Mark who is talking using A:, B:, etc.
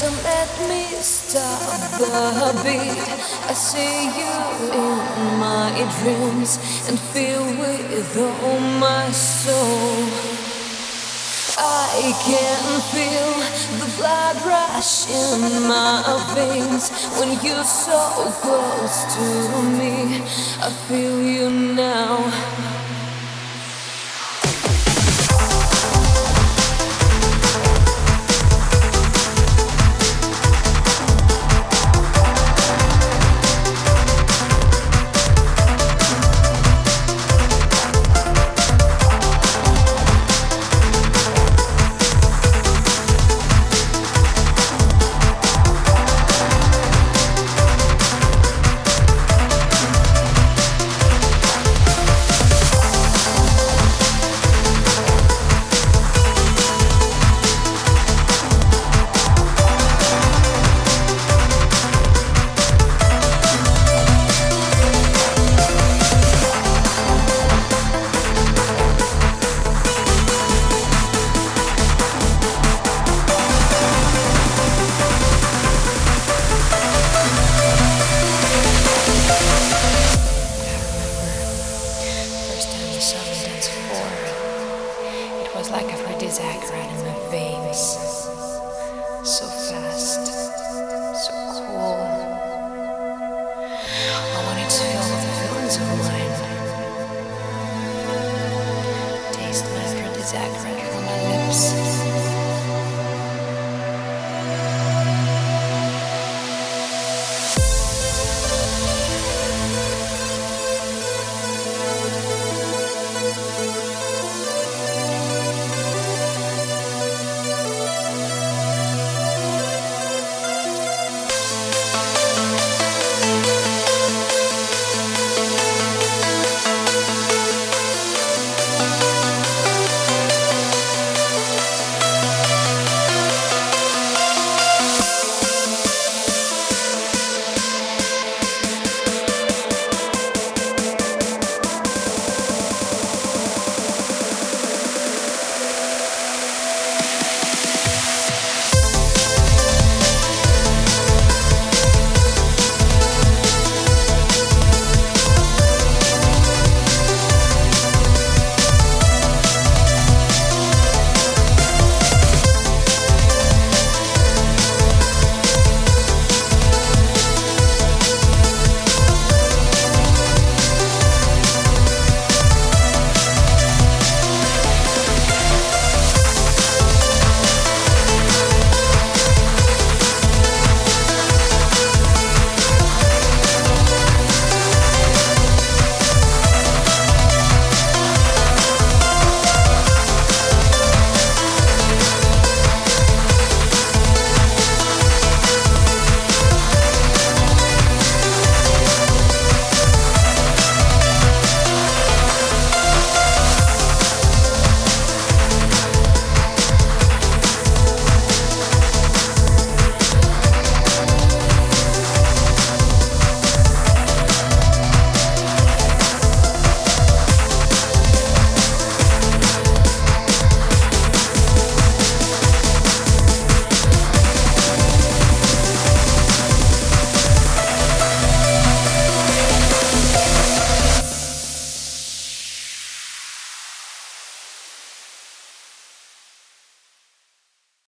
A: Don't let me stop the beat. I see you in my dreams and feel with all my soul. I can feel the blood rush in my veins when you're so close to me. I feel you now.
B: saccharine in my veins.